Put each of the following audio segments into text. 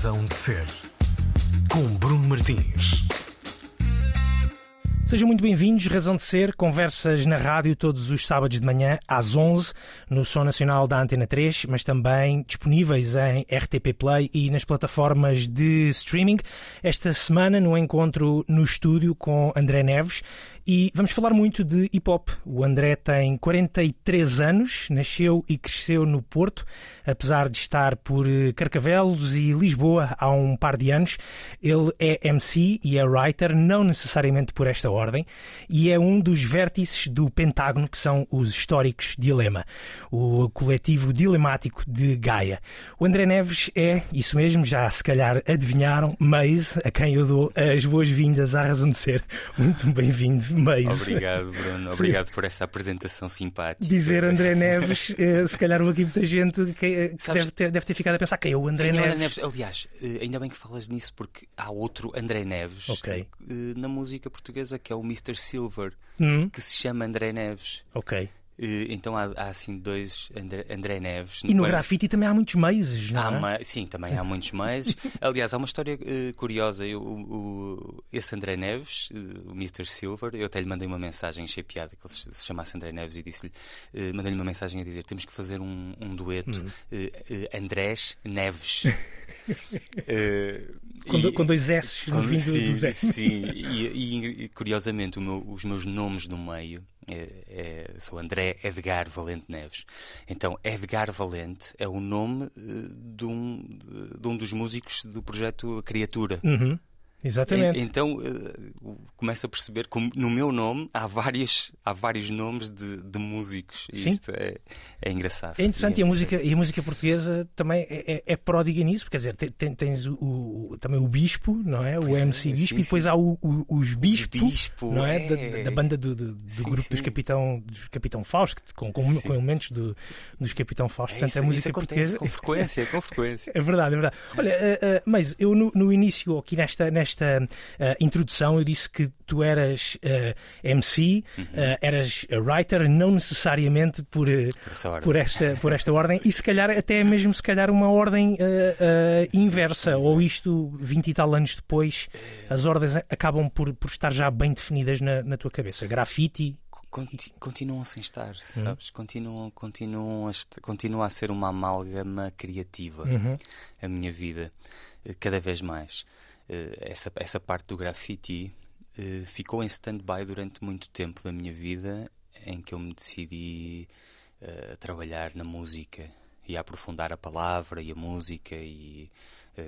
Razão de Ser, com Bruno Martins. Sejam muito bem-vindos, Razão de Ser, conversas na rádio todos os sábados de manhã às 11 no Som Nacional da Antena 3, mas também disponíveis em RTP Play e nas plataformas de streaming. Esta semana no encontro no estúdio com André Neves e vamos falar muito de hip hop. O André tem 43 anos, nasceu e cresceu no Porto, apesar de estar por eh, Carcavelos e Lisboa há um par de anos. Ele é MC e é writer, não necessariamente por esta ordem, e é um dos vértices do Pentágono, que são os históricos Dilema, o coletivo dilemático de Gaia. O André Neves é, isso mesmo, já se calhar adivinharam, Maze, a quem eu dou as boas-vindas à razão de ser. Muito bem-vindo. Obrigado, Bruno. Obrigado por essa apresentação simpática. Dizer André Neves, eh, se calhar houve aqui muita gente que, eh, que deve, ter, deve ter ficado a pensar quem é o André é o Neves. André Neves? Aliás, eh, ainda bem que falas nisso porque há outro André Neves Ok. eh, na música portuguesa que é o Mr. Silver, Hum, que se chama André Neves. ok. Então há, há, assim dois André, André Neves. E no Quando- grafite também há muitos meses, não Há é? Sim, também há muitos mais. Aliás, há uma história eh, curiosa. Eu, o, esse André Neves, eh, o Mr. Silver, eu até lhe mandei uma mensagem, achei piada que ele se se chamasse André Neves e disse-lhe, eh, mandei-lhe uma mensagem a dizer: temos que fazer um, um dueto Hum. eh, eh, Andrés Neves. Com, e- com dois S no fim sim, do Zé. sim. E, e, e, curiosamente, meu- os meus nomes no meio é, é- sou André Edgar Valente Neves. Então, Edgar Valente é o nome eh, de um, de um dos músicos do projeto Criatura. Uhum, Exatamente. En- Então eh, começo a perceber que no meu nome há vários, há vários nomes de, de músicos. E Sim. isto é, é engraçado. É interessante e a, interessante. música, e a música portuguesa também é, é, é pródiga nisso, quer dizer, tem- tens o, o- também o Bispo, não é? O Pois é, MC Bispo, sim, e depois há o, o- os Bispo, Bispo, não é? é. Da, da- da banda do, do- do Sim, grupo dos sim. Capitão, dos Capitão Fausto, com, com, Sim. com elementos do, dos Capitão Fausto. É Portanto, isso, a música portuguesa. com frequência, com frequência. É verdade, é verdade. Olha, eh, eh, mas eu no, no início, aqui nesta, nesta eh, introdução, eu disse que tu eras eh, MC, Uhum. eh, eras writer, não necessariamente por, Por esta, por esta ordem, e se calhar até mesmo se calhar uma ordem inversa, ou isto 20 e tal anos depois, as ordens acabam por, por estar já bem definidas na, na tua cabeça. Grafite. Conti- continuam sem estar, Hum. sabes? Continuam, continuam a, continua a ser uma amálgama criativa Uhum. a minha vida, cada vez mais. Eh, Essa, essa parte do graffiti eh, ficou em stand-by durante muito tempo da minha vida, em que eu me decidi eh, a trabalhar na música e a aprofundar a palavra e a música e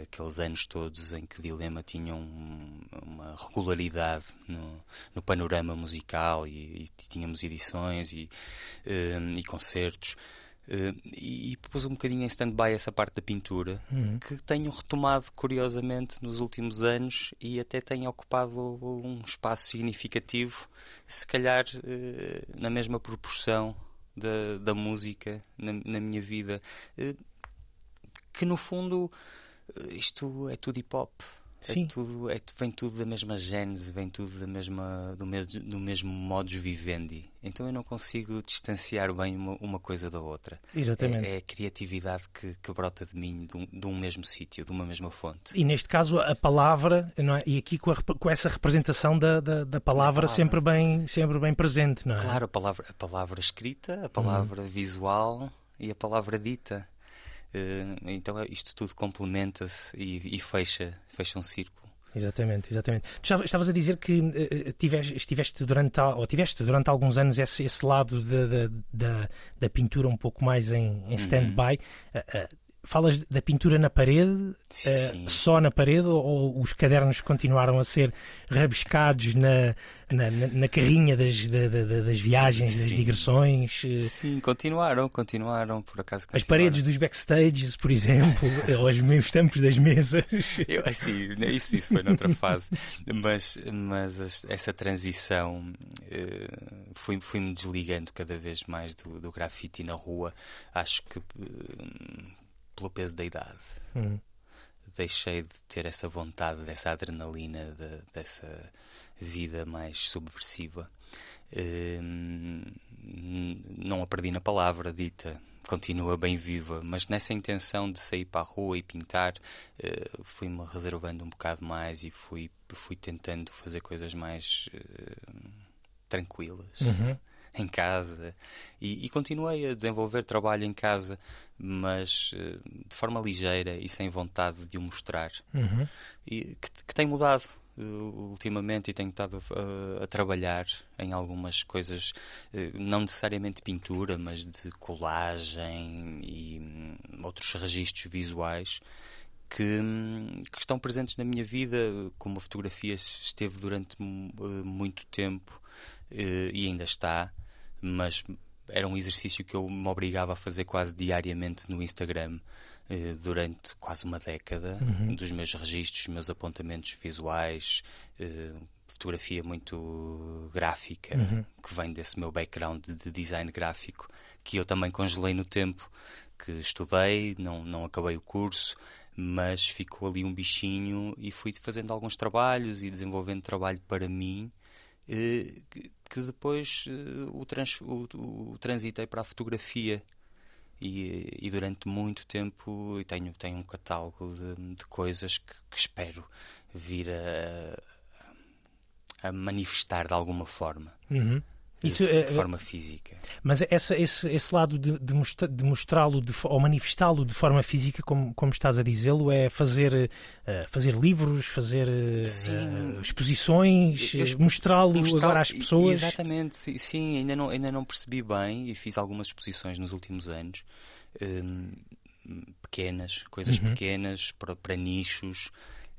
aqueles anos todos em que Dilema tinha um- uma regularidade no, no panorama musical e, e tínhamos edições e, e concertos. Eh, e, e pus um bocadinho em stand-by essa parte da pintura Uhum. que tenho retomado curiosamente nos últimos anos e até tenho ocupado um espaço significativo, se calhar eh, na mesma proporção da, da música na, na minha vida. Eh, que no fundo isto é tudo hip hop. Sim. É tudo, é, vem tudo da mesma gênese, vem tudo da mesma, do, mesmo, do mesmo modus vivendi. Então eu não consigo distanciar bem uma, uma coisa da outra. Exatamente. É, é a criatividade que, que brota de mim, de um, de um mesmo sítio, de uma mesma fonte. E neste caso a palavra, não é? e aqui com, a com essa representação da, da, da palavra palavra. sempre bem, sempre bem presente, não é? Claro, a palavra, a palavra escrita, a palavra visual e a palavra dita. Eh, então isto tudo complementa-se e, e fecha, fecha um círculo. Exatamente, exatamente. Tu estava- estavas a dizer que eh, tiveste, estiveste durante, ou tiveste durante alguns anos esse, esse lado da, da, pintura um pouco mais em, Uhum. em stand-by. Eh, eh, falas da pintura na parede, Sim. só na parede, ou, ou os cadernos continuaram a ser rabiscados na, na, na- carrinha das, da- da- da- das viagens, das Sim. digressões? eh, Sim, continuaram, continuaram, por acaso As continuaram. paredes dos backstages, por exemplo, ou os meus tampos das mesas. Eu, assim, isso, isso foi noutra fase, mas, mas as- essa transição eh, fui- fui-me desligando cada vez mais do, do grafite na rua, acho que eh, pelo peso da idade. Hum. Deixei de ter essa vontade, dessa adrenalina, de- dessa vida mais subversiva. Eh, não a perdi na palavra dita. continua bem viva, mas nessa intenção de sair para a rua e pintar, uh, fui-me reservando um bocado mais e fui, fui tentando fazer coisas mais uh, tranquilas. Uhum. Em casa e, e, continuei a desenvolver trabalho em casa, mas uh, de forma ligeira e sem vontade de o mostrar. Uhum. E que, que tem mudado ultimamente e tenho estado a, a, trabalhar em algumas coisas, eh, não necessariamente pintura, mas de colagem e hum, outros registros visuais que, hum, que, estão presentes na minha vida, como a fotografia esteve durante eh, muito tempo eh, e ainda está, mas era um exercício que eu me obrigava a fazer quase diariamente no Instagram eh, durante quase uma década uhum. dos meus registros, meus apontamentos visuais, eh, fotografia muito gráfica, uhum. que vem desse meu background de design gráfico, que eu também congelei no tempo, que estudei, não, não acabei o curso, mas ficou ali um bichinho e fui fazendo alguns trabalhos e desenvolvendo trabalho para mim. Eh, que depois o, trans, o, o transitei para a fotografia e, e, durante muito tempo tenho, tenho um catálogo de, de coisas que, que, espero vir a, a, manifestar de alguma forma. Uhum. Isso, de, é, de, forma física. Mas essa, esse, esse lado de, de, mostrá-lo ou manifestá-lo de forma física, como, como estás a dizê-lo, é fazer, uh, fazer livros, fazer uh, exposições, mostrá-lo mostrar, agora às pessoas. Exatamente, sim, sim, ainda, não, ainda não percebi bem e fiz algumas exposições nos últimos anos. Um, pequenas, coisas uhum. pequenas para, para nichos.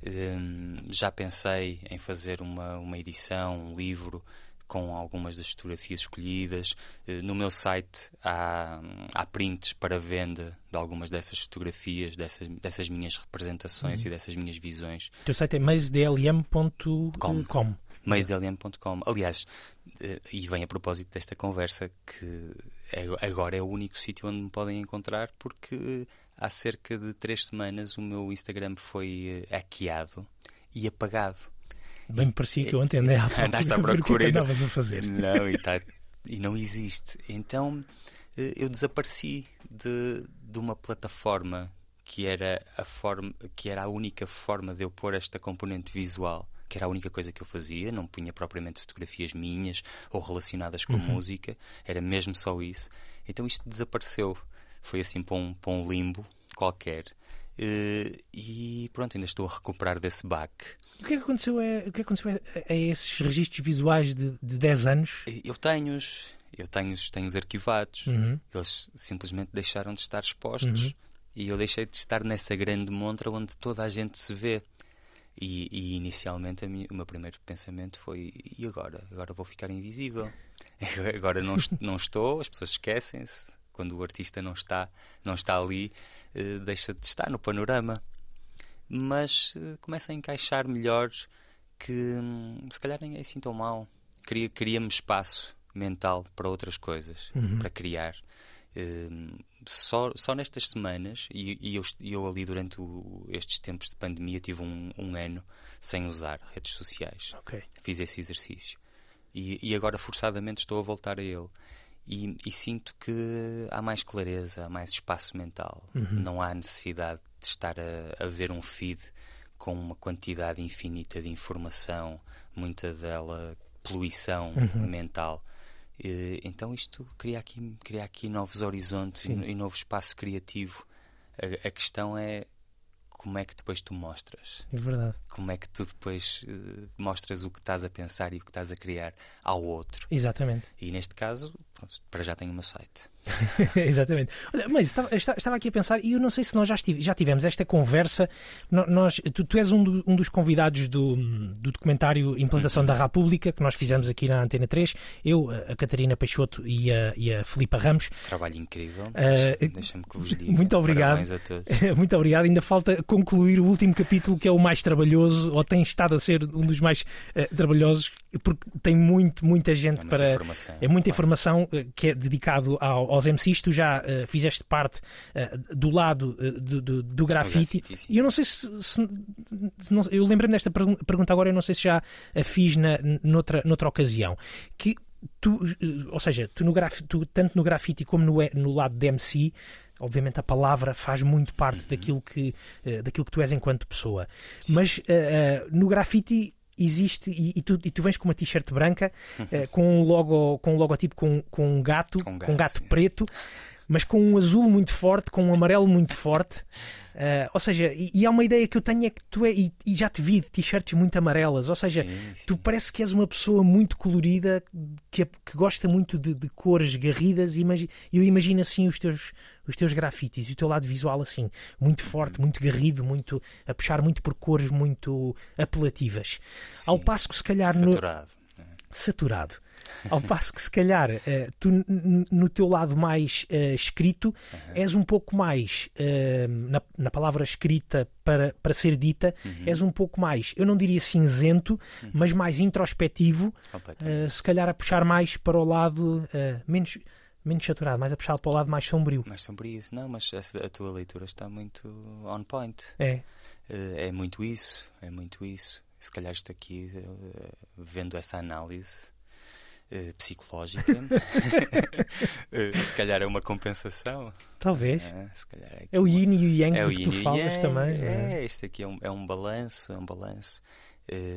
Um, já pensei em fazer uma, uma edição, um livro com algumas das fotografias escolhidas. Eh, no meu site há, há prints para venda de algumas dessas fotografias, dessas, dessas minhas representações uhum. e dessas minhas visões. O teu site é maisdlm.com. maisdlm.com. Aliás, eh, e vem a propósito desta conversa, que é, agora é o único sítio onde me podem encontrar, porque há cerca de três semanas o meu Instagram foi eh, hackeado e apagado. Bem me parecia que eu ontem andei à procura. Andaste à procura. O que andavas a fazer? Não, e, tá, e não existe. Então eh, eu desapareci de, de uma plataforma que era a forma que era a única forma de eu pôr esta componente visual que era a única coisa que eu fazia não punha propriamente fotografias minhas ou relacionadas com uhum. música era mesmo só isso então isto desapareceu foi assim para um, para um limbo qualquer e pronto ainda estou a recuperar desse baque o que é que aconteceu a, o que é aconteceu a, esses registros visuais de, de 10 anos? Eu tenho-os. Eu tenho-os tenho arquivados. Uhum. Eles simplesmente deixaram de estar expostos. Uhum. E eu deixei de estar nessa grande montra onde toda a gente se vê. E, e inicialmente minha, o meu primeiro pensamento foi: e agora? Agora vou ficar invisível. agora não, não estou, as pessoas esquecem-se. Quando o artista não está, não está ali, deixa de estar no panorama mas uh, começa a encaixar melhor que hum, se calhar nem é assim tão mal. Queria-me espaço mental para outras coisas, uhum. para criar. Uh, só, só nestas semanas, e, e eu, eu, ali durante o, estes tempos de pandemia tive um, um, ano sem usar redes sociais. Okay. Fiz esse exercício. E, e agora forçadamente estou a voltar a ele. E, e, sinto que há mais clareza, há mais espaço mental. Uhum. Não há necessidade de estar a, a, ver um feed com uma quantidade infinita de informação, muita dela poluição uhum. mental. E, então isto cria aqui, cria aqui novos horizontes e, e, novo espaço criativo. A, a questão é como é que depois tu mostras? É verdade. Como é que tu depois uh, mostras o que estás a pensar e o que estás a criar ao outro? Exatamente. E neste caso, para já tenho o meu site. Exatamente. Olha, mas estava, estava, aqui a pensar, e eu não sei se nós já, estive, já tivemos esta conversa. Nós, tu, tu és um, do, um, dos convidados do, do documentário Implantação uhum. da República, que nós fizemos aqui na Antena 3. Eu, a Catarina Peixoto e a, e a Filipa Ramos. Trabalho incrível. Uh, Deixa-me que vos diga. Muito obrigado. Parabéns a todos. muito obrigado. Ainda falta concluir o último capítulo, que é o mais trabalhoso, ou tem estado a ser um dos mais uh, trabalhosos, porque tem muito, muita gente é muita para. Informação, é muita claro. informação uh, que é dedicado ao, aos MCs. Tu já uh, fizeste parte do lado do, do, do grafite. grafite e eu não sei se. se, não, eu lembrei-me desta pergunta agora, eu não sei se já a fiz na, noutra, noutra ocasião. Que tu, eh, ou seja, tu, no graf, tu tanto no grafite como no, no lado de MC, obviamente a palavra faz muito parte uhum. daquilo, que, uh, daquilo que tu és enquanto pessoa. Sim. Mas uh, no grafite existe e, e, tu, e tu vens com uma t-shirt branca uh, com um logo com um logotipo com, com um gato com um gato, com um gato preto mas com um azul muito forte com um amarelo muito forte uh, ou seja e, e, há uma ideia que eu tenho é que tu é e, e já te vi de t-shirts muito amarelas ou seja sim, sim. tu parece que és uma pessoa muito colorida que, que gosta muito de, de cores garridas e eu imagino assim os teus os teus grafites e o teu lado visual assim, muito forte, muito garrido, muito a puxar muito por cores muito apelativas. Sim, Ao passo que se calhar saturado. No... Saturado. Ao passo que se calhar uh, tu no teu lado mais uh, escrito uhum. és um pouco mais uh, na, na, palavra escrita para, para ser dita, uhum. és um pouco mais, eu não diria cinzento, uhum. mas mais introspectivo, se calhar a puxar mais para o lado menos menos saturado, mais a puxar para o lado mais sombrio. Mais sombrio, não, mas a, tua leitura está muito on point. É. Eh, é muito isso, é muito isso. Se calhar isto aqui, eh, vendo essa análise eh, psicológica, se calhar é uma compensação. Talvez. É, se calhar é, é o yin e o yang é que tu falas também. É, é, este aqui é um, é um balanço, é um balanço.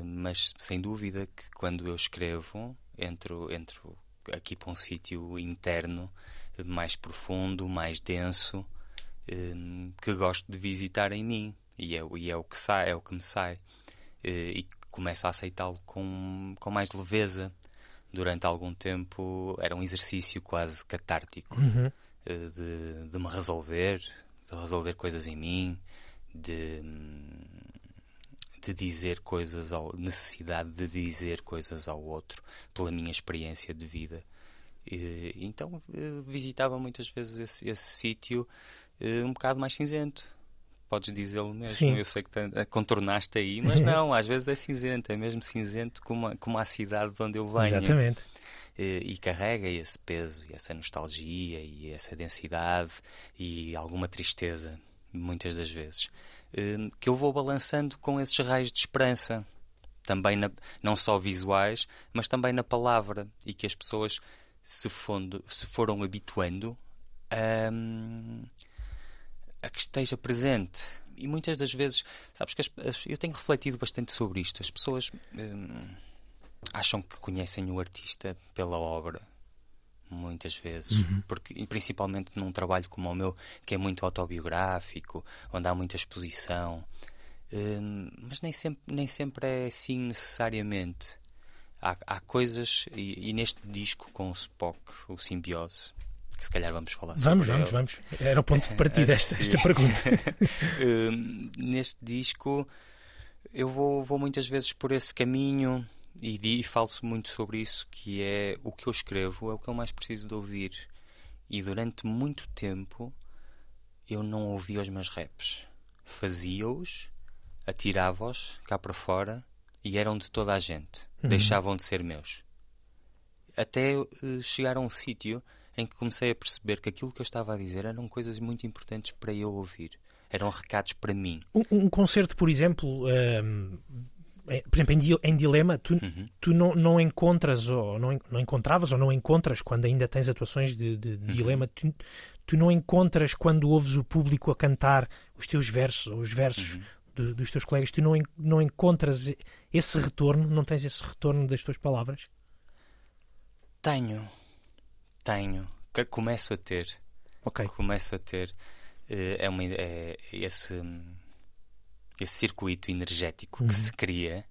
mas sem dúvida que quando eu escrevo, entro, entro aqui para um sítio interno mais profundo, mais denso, um, que gosto de visitar em mim e é, e é o que sai, é o que me sai eh, e começo a aceitá-lo com, com mais leveza. Durante algum tempo era um exercício quase catártico uhum. Eh, de, de me resolver, de resolver coisas em mim, de de dizer coisas ao necessidade de dizer coisas ao outro pela minha experiência de vida. E, então eh, visitava muitas vezes esse, esse sítio eh, um bocado mais cinzento. Podes dizê-lo mesmo. Sim. Eu sei que contornaste aí, mas não, às vezes é cinzento, é mesmo cinzento como a, como a cidade de onde eu venho. Exatamente. E, e carrega esse peso, e essa nostalgia, e essa densidade, e alguma tristeza, muitas das vezes. Hum, que eu vou balançando com esses raios de esperança, também na, não só visuais, mas também na palavra, e que as pessoas se, fondo, se foram habituando a, a que esteja presente. E muitas das vezes, sabes que as, eu tenho refletido bastante sobre isto. As pessoas hum, acham que conhecem o artista pela obra, muitas vezes, uhum. porque principalmente num trabalho como o meu, que é muito autobiográfico, onde há muita exposição, hum, mas nem sempre, nem sempre é assim necessariamente. Há, há coisas, e, e, neste disco com o Spock, o Simbiose, que se calhar vamos falar sobre Vamos, vamos, vamos. Era o ponto de partida desta, esta pergunta. hum, neste disco eu vou, vou muitas vezes por esse caminho e, e falo muito sobre isso, que é o que eu escrevo é o que eu mais preciso de ouvir. E durante muito tempo eu não ouvia os meus raps. Fazia-os, atirava-os cá para fora e eram de toda a gente. Uhum. Deixavam de ser meus. Até uh, chegar a um sítio em que comecei a perceber que aquilo que eu estava a dizer eram coisas muito importantes para eu ouvir. Eram recados para mim. Um, um concerto, por exemplo, ehm, por exemplo, em, em Dilema, tu, uhum. tu não, não encontras, ou não, não encontravas, ou não encontras, quando ainda tens atuações de, de, de uhum. Dilema, tu, tu não encontras quando ouves o público a cantar os teus versos, ou os versos uhum. do, dos teus colegas, tu não, não encontras esse retorno, não tens esse retorno das tuas palavras? Tenho, tenho, começo a ter. Ok. Começo a ter. Eh, é, uma, é esse esse circuito energético uhum. que se cria,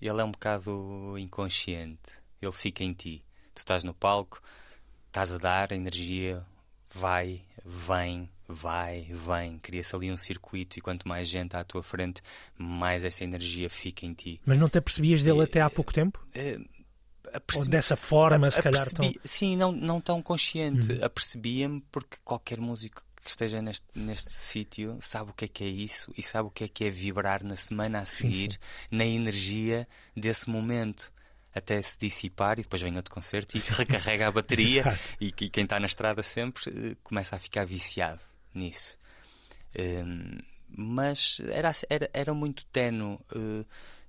ele é um bocado inconsciente. Ele fica em ti. Tu estás no palco, estás a dar a energia, vai, vem, vai, vem. Cria-se ali um circuito e quanto mais gente à tua frente, mais essa energia fica em ti. Mas não te apercebias dele até há pouco tempo? Ou dessa forma, se calhar? Tão... Sim, não, não tão consciente. Uhum. Apercebia-me porque qualquer músico que esteja neste, neste sítio sabe o que é que é isso e sabe o que é que é vibrar na semana a seguir, sim, sim. na energia desse momento. Até se dissipar e depois vem outro concerto e recarrega a bateria e, e, quem está na estrada sempre uh, começa a ficar viciado nisso. Um, mas era, era, era muito tenue. Uh,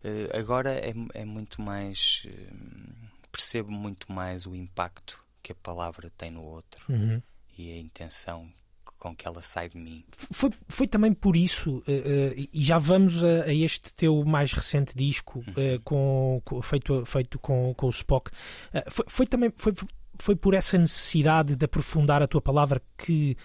uh, agora é, é muito mais percebo muito mais o impacto que a palavra tem no outro Uhum. e a intenção com que ela sai de mim. Foi, foi também por isso, eh, eh, e já vamos a, a este teu mais recente disco eh, com, com- feito, feito com, com o Spock. Foi, foi também foi, foi por essa necessidade de aprofundar a tua palavra que,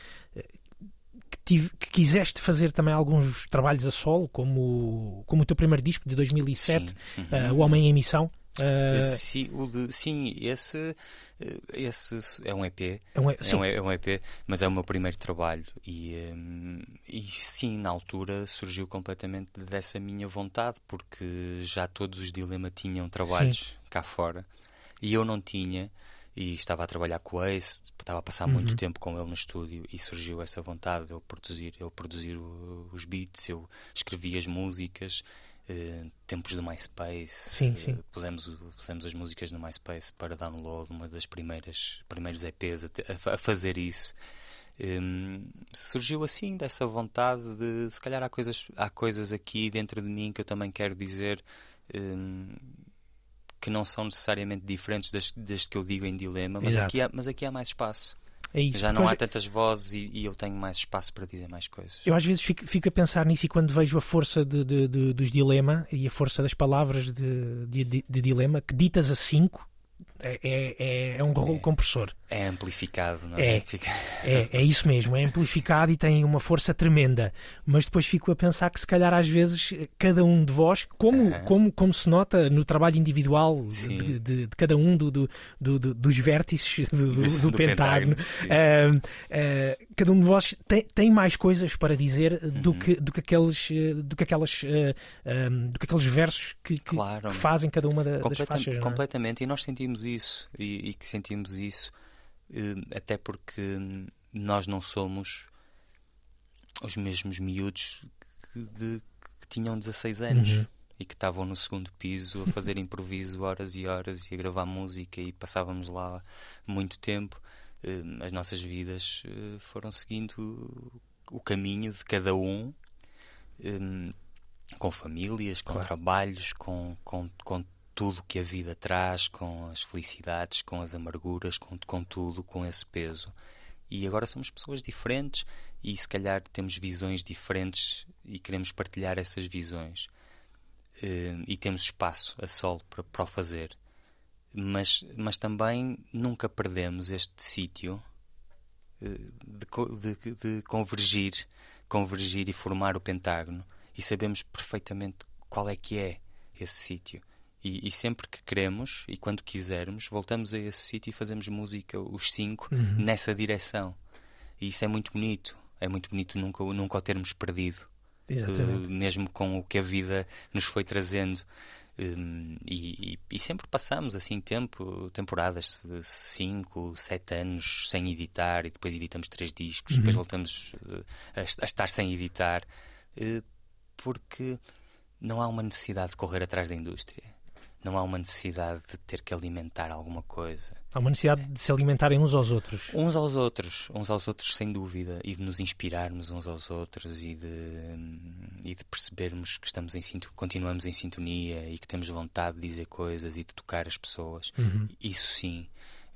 que, tive- que quiseste fazer também alguns trabalhos a solo, como, como o teu primeiro disco de 2007, Sim. Uhum. O Homem em Missão. Eh, Esse- o de- sim, esse, eh, esse é um EP. é um- É sim, um, é um EP, mas é o meu primeiro trabalho e, hum, e sim, na altura surgiu completamente dessa minha vontade, porque já todos os Dilema tinham trabalhos cá fora e eu não tinha. E estava a trabalhar com o Ace, estava a passar muito tempo com ele no estúdio e surgiu essa vontade de ele produzir, ele produzir os beats, eu escrevi as músicas, eh, tempos do MySpace, Sim, eh, sim. pusemos, o- pusemos as músicas no MySpace para download, uma das primeiras primeiros EPs a, a fa- a fazer isso. Hum, surgiu assim dessa vontade de se calhar há coisas há coisas aqui dentro de mim que eu também quero dizer hum, que não são necessariamente diferentes das, das que eu digo em dilema mas Exato. aqui há, mas aqui há mais espaço é isso. já não há tantas vozes e, e eu tenho mais espaço para dizer mais coisas Eu às vezes fico, fico a pensar nisso e quando vejo a força de, de- de- dos dilema e a força das palavras de, dilema, que ditas a 5, é, é, é um rolo compressor. é amplificado não é, É. É, é isso mesmo, é amplificado e tem uma força tremenda. Mas depois fico a pensar que se calhar às vezes cada um de vós, como, como, como se nota no trabalho individual de, de- de cada um do, do- do- do- dos vértices do, do- Do- pentágono, pentágono, ah, ah, cada um de vós tem, tem mais coisas para dizer Uhum. do, que, do, que aqueles, eh, do, que aquelas, ah, ah, do que aqueles versos que, que- Claro. que fazem cada uma da- das faixas. é? completamente, e nós sentimos isso, e, e que sentimos isso eh, até porque nós não somos os mesmos miúdos que, de- que tinham 16 anos Uhum. e que estavam no segundo piso a fazer improviso horas e horas e a gravar música e passávamos lá muito tempo. Eh, As nossas vidas eh, foram seguindo o caminho de cada um. com famílias, com Claro. trabalhos, com, com, com tudo que a vida traz, com as felicidades, com as amarguras, com, com tudo, com esse peso. E agora somos pessoas diferentes e se calhar temos visões diferentes e queremos partilhar essas visões. Eh, e temos espaço a solo para, para o fazer. Mas, mas também nunca perdemos este sítio eh, de, de, de convergir, convergir e formar o pentágono e sabemos perfeitamente qual é que é esse sítio. E, e sempre que queremos e quando quisermos, voltamos a esse sítio e fazemos música, os cinco, nessa direção. E isso é muito bonito. É muito bonito nunca, nunca o termos perdido. Uh, mesmo com o que a vida nos foi trazendo. Um, e, e- e sempre passamos assim tempo, temporadas de 5, 7 anos sem editar e depois editamos três discos, depois voltamos uh, a, a estar sem editar, uh, porque não há uma necessidade de correr atrás da indústria, não há uma necessidade de ter que alimentar alguma coisa. Há uma necessidade de se alimentarem uns aos outros. Uns aos outros, uns aos outros sem dúvida, e de nos inspirarmos uns aos outros e de, e de percebermos que estamos em continuamos em sintonia e que temos vontade de dizer coisas e de tocar as pessoas. Isso sim,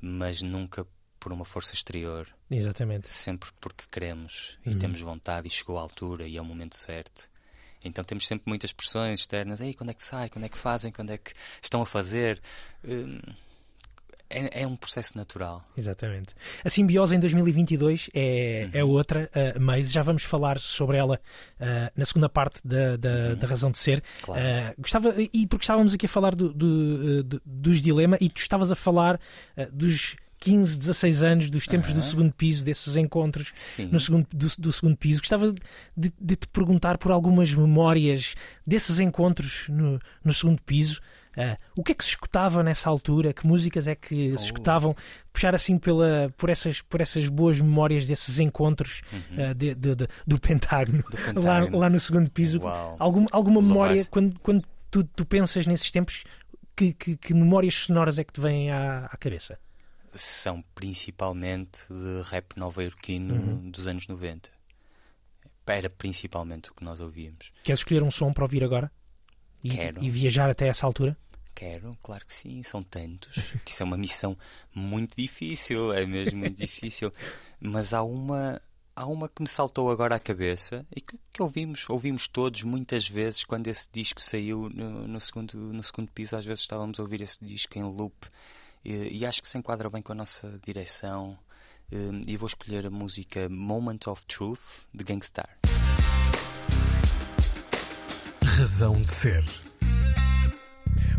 mas nunca por uma força exterior, Exatamente. sempre porque queremos e temos vontade e chegou à altura e é o momento certo. Então temos sempre muitas pressões externas. Ei, quando é que sai? Quando é que fazem? Quando é que estão a fazer? Hum, É, é um processo natural. Exatamente. A simbiose em 2022 é, é outra, uh, mas já vamos falar sobre ela uh, na segunda parte da, da, da razão de ser. Claro. Uh, gostava, e porque estávamos aqui a falar do, do, do- dos dilema e tu estavas a falar dos 15, 16 anos, dos tempos do segundo piso, desses encontros Sim. no segundo, do, do segundo piso. Gostava de, de te perguntar por algumas memórias desses encontros no, no segundo piso. Ah, o que é que se escutava nessa altura? Que músicas é que se Oh. escutavam? Puxar assim pela, por, essas, por essas boas memórias desses encontros ah, de- de- de- do Pentágono, Uhum. Do Lá, Pentágono. lá no segundo piso. Uau. Algum, alguma memória, quando, quando tu, tu pensas nesses tempos, que, que- que memórias sonoras é que te vêm à, à cabeça? São principalmente de rap nova-iorquino Uhum. dos anos 90. Era principalmente o que nós ouvíamos. Queres escolher um som para ouvir agora? E, Quero. e viajar até essa altura? quero, claro que sim, são tantos, que isso é uma missão muito difícil, é mesmo muito difícil. Mas há uma, há uma que me saltou agora à cabeça e que, que, ouvimos, ouvimos todos muitas vezes quando esse disco saiu no, no, segundo, no segundo piso. Às vezes estávamos a ouvir esse disco em loop e, acho que se enquadra bem com a nossa direção. E vou escolher a música Moment of Truth de Gangstar. Razão de ser.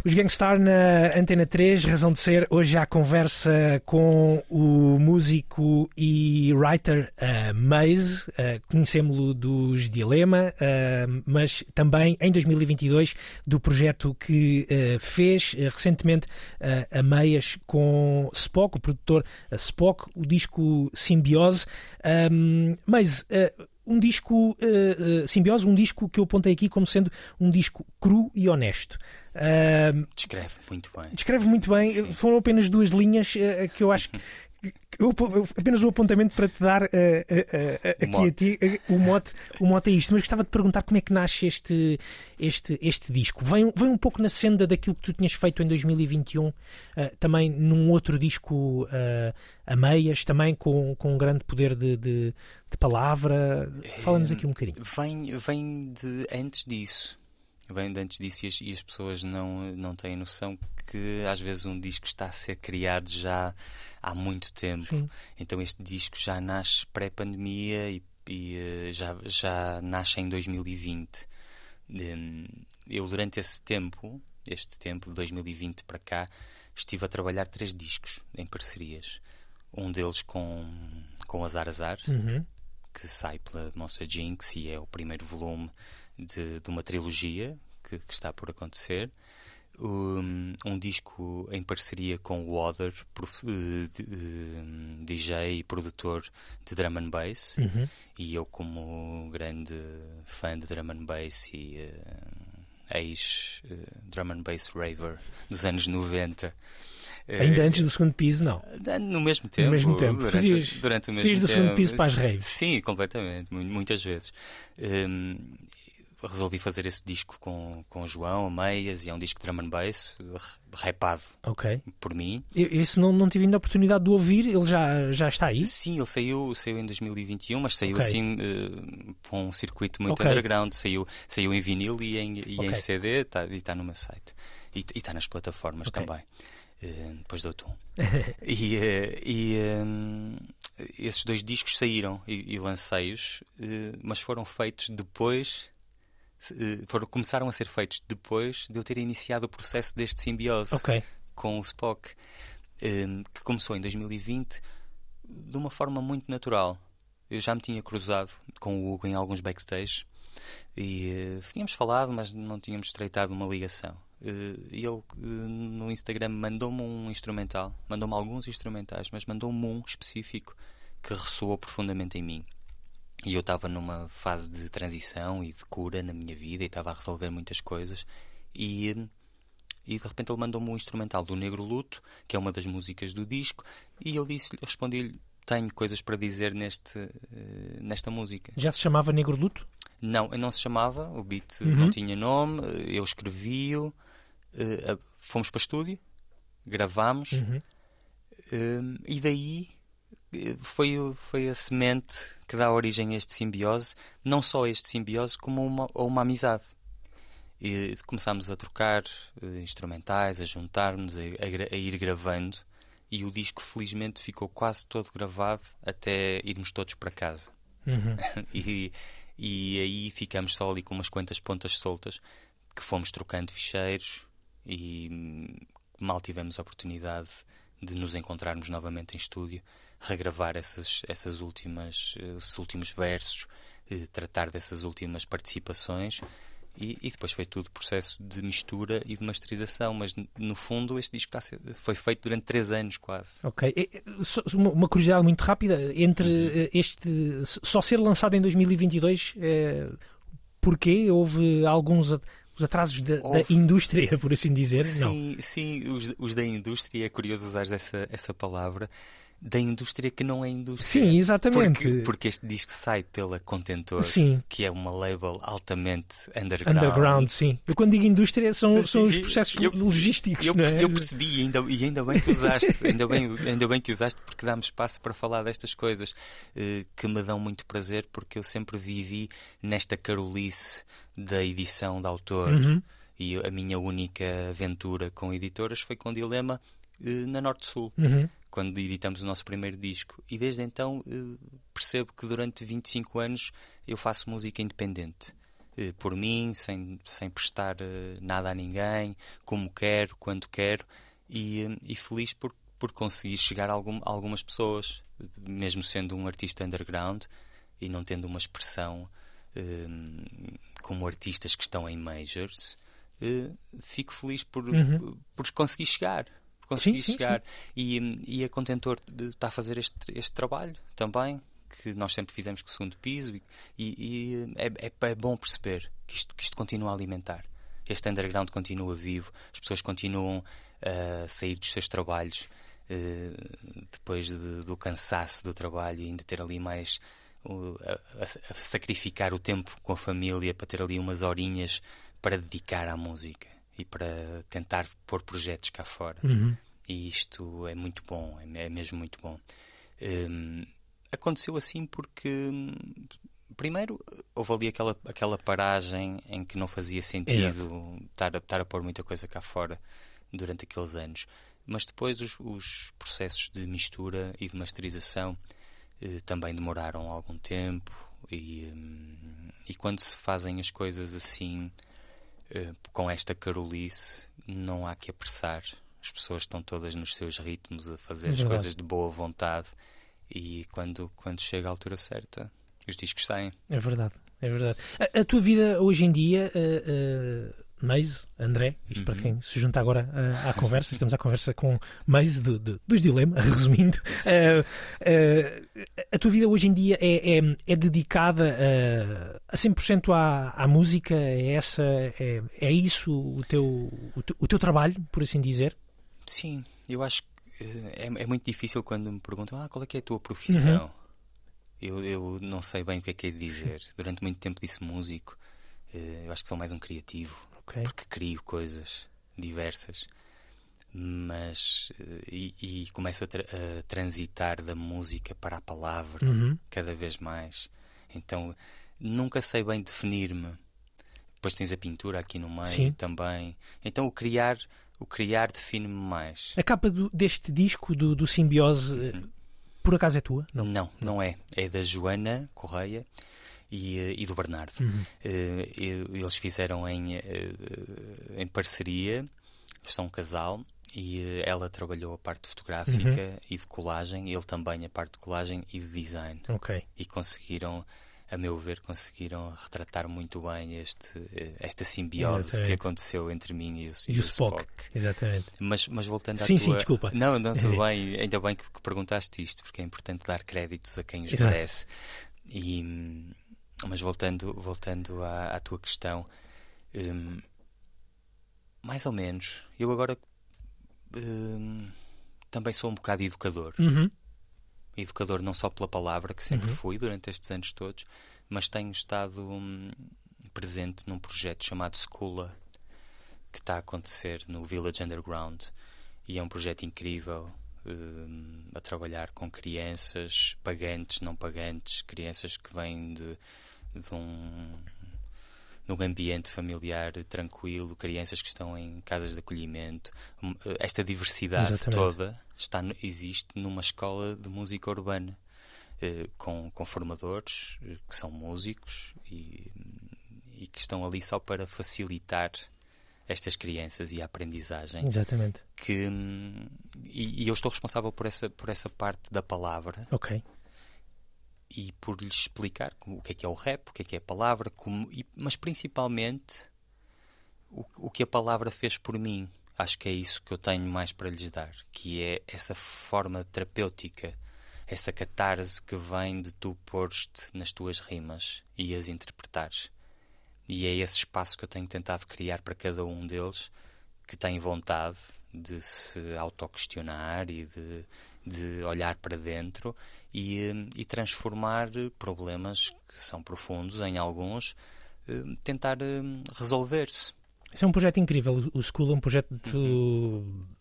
Os Gangstar na Antena 3, razão de ser. Hoje há conversa com o músico e writer uh, Maze. Uh, Conhecemos-lo dos Dilema, uh, mas também em 2022 do projeto que uh, fez recentemente a meias com Spock, o produtor Spock, o disco Simbiose. Um, Maze, um disco uh, simbiose, um disco que eu apontei aqui como sendo um disco cru e honesto. Uh, descreve muito bem. Descreve muito bem. Sim. Foram apenas duas linhas uh, que eu acho que. Eu, apenas um apontamento para te dar uh, aqui mote. a ti o mote, o mote é isto, mas gostava de perguntar como é que nasce este, este, este disco. Vem, vem um pouco na senda daquilo que tu tinhas feito em 2021, também num outro disco a meias, também com, com um grande poder de, de, de palavra. Fala-nos aqui um bocadinho. Vem, vem de antes disso vem de antes disso e as, e as, pessoas não, não têm noção que às vezes um disco está a ser criado já há muito tempo. Sim. Então este disco já nasce pré-pandemia e, e, eh, já, já nasce em 2020. Hum, eu durante esse tempo, este tempo de 2020 para cá, estive a trabalhar três discos em parcerias. Um deles com, com Azar Azar, uhum. que sai pela Monster Jinx e é o primeiro volume de, de uma trilogia que, que, está por acontecer. Um, um, disco em parceria com o Other, DJ eh, e produtor de drum and bass, uhum. e eu como grande fã de drum and bass e uh, ex uh, drum and bass raver dos anos 90. Ainda antes do segundo piso, não? No mesmo tempo. No mesmo tempo. Durante, Fazias, durante o mesmo do tempo. segundo piso para as raves. Sim, completamente. Muitas vezes. Um, resolvi fazer esse disco com, com o João, Meias, e é um disco de drum and bass, rapado okay. por mim. Esse não, não tive ainda a oportunidade de ouvir, ele já, já está aí? Sim, ele saiu, saiu em 2021, mas saiu okay. assim uh, para um circuito muito okay. underground, saiu, saiu em vinil e em, e em CD, tá, e está no meu site. E, está nas plataformas também. Uh, depois do tom. e, uh, e um, esses dois discos saíram e, e lancei-os, mas foram feitos depois eh, foram, começaram a ser feitos depois de eu ter iniciado o processo deste simbiose okay. com o Spock, ehm, que começou em 2020 de uma forma muito natural. Eu já me tinha cruzado com o Hugo em alguns backstage e uh, tínhamos falado, mas não tínhamos estreitado uma ligação. Uh, ele uh, no Instagram mandou-me um instrumental, mandou-me alguns instrumentais, mas mandou-me um específico que ressoou profundamente em mim. E eu estava numa fase de transição e de cura na minha vida e estava a resolver muitas coisas. E, e de repente ele mandou-me um instrumental do Negro Luto, que é uma das músicas do disco, e eu disse respondi-lhe: Tenho coisas para dizer neste, uh, nesta música. Já se chamava Negro Luto? Não, não se chamava, o beat uhum. não tinha nome, eu escrevi-o, uh, fomos para o estúdio, gravámos, uhum. uh, e daí foi, foi a semente que dá origem a este simbiose, não só a este simbiose, como uma, a uma amizade. E começámos a trocar uh, instrumentais, a juntar-nos, a, a, a, ir gravando, e o disco felizmente ficou quase todo gravado até irmos todos para casa. Uhum. e, e aí ficamos só ali com umas quantas pontas soltas que fomos trocando ficheiros e hum, mal tivemos a oportunidade de nos encontrarmos novamente em estúdio regravar essas, essas últimas, esses últimos versos, eh, tratar dessas últimas participações. E, e, depois foi tudo processo de mistura e de masterização, mas no fundo este disco ser, foi feito durante três anos quase. Ok. Uma curiosidade muito rápida, entre uhum. Eh, este só ser lançado em 2022, é, porquê? Houve alguns os atrasos da, da, indústria, por assim dizer? Sim, Não. sim os, os, da indústria, é curioso usar essa, essa palavra da indústria que não é indústria. Sim, exatamente. Porque, porque este disco sai pela Contentor, sim. que é uma label altamente underground. Underground, sim. Eu quando digo indústria são, são sim, os processos eu, logísticos. Eu, é? eu percebi, ainda, e ainda bem que usaste, ainda bem, ainda bem que usaste, porque dá-me espaço para falar destas coisas eh, que me dão muito prazer, porque eu sempre vivi nesta carolice da edição de autor. Uhum. E a minha única aventura com editoras foi com Dilema eh, na Norte-Sul. Uhum quando editamos o nosso primeiro disco. E desde então eh, percebo que durante 25 anos eu faço música independente. Eh, por mim, sem, sem prestar eh, nada a ninguém, como quero, quando quero, e, e feliz por, por conseguir chegar a, algum, a algumas pessoas, mesmo sendo um artista underground e não tendo uma expressão como artistas que estão em majors. fico feliz por, uhum. por conseguir chegar consegui sim, chegar. Sim, sim. E, e a Contentor está a fazer este, este trabalho também, que nós sempre fizemos com o segundo piso, e, e é, é, é, bom perceber que isto, que isto continua a alimentar. Este underground continua vivo, as pessoas continuam a sair dos seus trabalhos uh, depois de, do cansaço do trabalho e ainda ter ali mais. A, a sacrificar o tempo com a família para ter ali umas horinhas para dedicar à música e para tentar pôr projetos cá fora. Uhum. E isto é muito bom, é, é mesmo muito bom. Um, aconteceu assim porque, primeiro, houve ali aquela, aquela paragem em que não fazia sentido estar a, estar a pôr muita coisa cá fora durante aqueles anos. Mas depois os, os processos de mistura e de masterização eh, também demoraram algum tempo e, um, e quando se fazem as coisas assim com esta carolice não há que apressar. As pessoas estão todas nos seus ritmos a fazer é as coisas de boa vontade e quando, quando chega a altura certa, os discos saem. É verdade, é verdade. A, a tua vida hoje em dia, uh, uh Maze, André, isto uhum. para quem se junta agora uh, à conversa, estamos à conversa com Maze de, de, dos Dilema, resumindo. Uh, uh, a tua vida hoje em dia é, é, é dedicada a 100% à, à música? É, essa, é, é isso o teu, o teu, o, teu, trabalho, por assim dizer? Sim, eu acho que é, é, muito difícil quando me perguntam ah, qual é que é a tua profissão. Uhum. Eu, eu não sei bem o que é que é dizer. Durante muito tempo disse músico. Eu acho que sou mais um criativo okay. porque crio coisas diversas, mas eh, e, e começo a, tra a, transitar da música para a palavra uhum. cada vez mais. Então nunca sei bem definir-me. Depois tens a pintura aqui no meio Sim. também. Então o criar, o criar define-me mais. A capa do, deste disco do, do Simbiose, eh, uhum. por acaso é tua? Não. não, não é. É da Joana Correia e, eh, e do Bernardo. Uhum. Uh, eles fizeram em, uh, em parceria, são um casal, e ela trabalhou a parte fotográfica uhum. e de colagem, ele também a parte de colagem e de design. Okay. E conseguiram a meu ver, conseguiram retratar muito bem este, esta simbiose Exatamente. que aconteceu entre mim e o, e o, Spock. Spock. Exatamente. Mas, mas voltando sim, à tua... Sim, desculpa. Não, não, tudo bem. Ainda bem que, que, perguntaste isto, porque é importante dar créditos a quem os Exato. merece. E, mas voltando, voltando à, à tua questão, um, mais ou menos, eu agora um, também sou um bocado educador. Uhum. Educador não só pela palavra, que sempre uhum. fui durante estes anos todos, mas tenho estado um, presente num projeto chamado Schoola, que está a acontecer no Village Underground. E é um projeto incrível hum, a trabalhar com crianças, pagantes, não pagantes, crianças que vêm de de um, num ambiente familiar tranquilo, crianças que estão em casas de acolhimento. Esta diversidade Exatamente. toda está, existe numa escola de música urbana. Eh, com, com formadores eh, que são músicos e, e que estão ali só para facilitar estas crianças e a aprendizagem. Exatamente. Que, e, e, eu estou responsável por essa, por essa parte da palavra. Ok e por lhes explicar o que é que é o rap, o que é que é a palavra, como, e, mas principalmente o, o que a palavra fez por mim. Acho que é isso que eu tenho mais para lhes dar, que é essa forma terapêutica, essa catarse que vem de tu pôr-te nas tuas rimas e as interpretares. E é esse espaço que eu tenho tentado criar para cada um deles que tem vontade de se autoquestionar e de, de olhar para dentro e, e transformar problemas que são profundos em alguns, tentar resolver-se. Isso é um projeto incrível. O School é um projeto uhum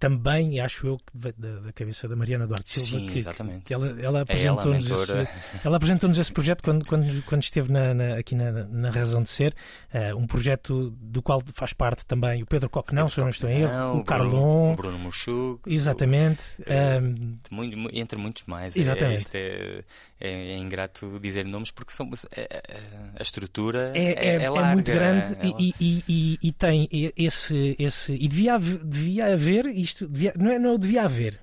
também, acho eu, da, da, cabeça da Mariana Duarte Silva, Sim, que, exatamente. que ela, ela apresentou-nos é esse, ela apresentou esse projeto quando, quando, quando esteve na, na, aqui na, na Razão de Ser, uh, um projeto do qual faz parte também o Pedro Coquenão, se eu não estou em erro, o, Carlon, o Bruno Muxug, exatamente, o, um, muito, entre muitos mais. É, exatamente. É, é, é, ingrato dizer nomes porque são, é, é, a estrutura é, é, é, larga, muito grande e, e, e, e, tem esse, esse e devia, devia haver isto devia, não, é, não devia haver.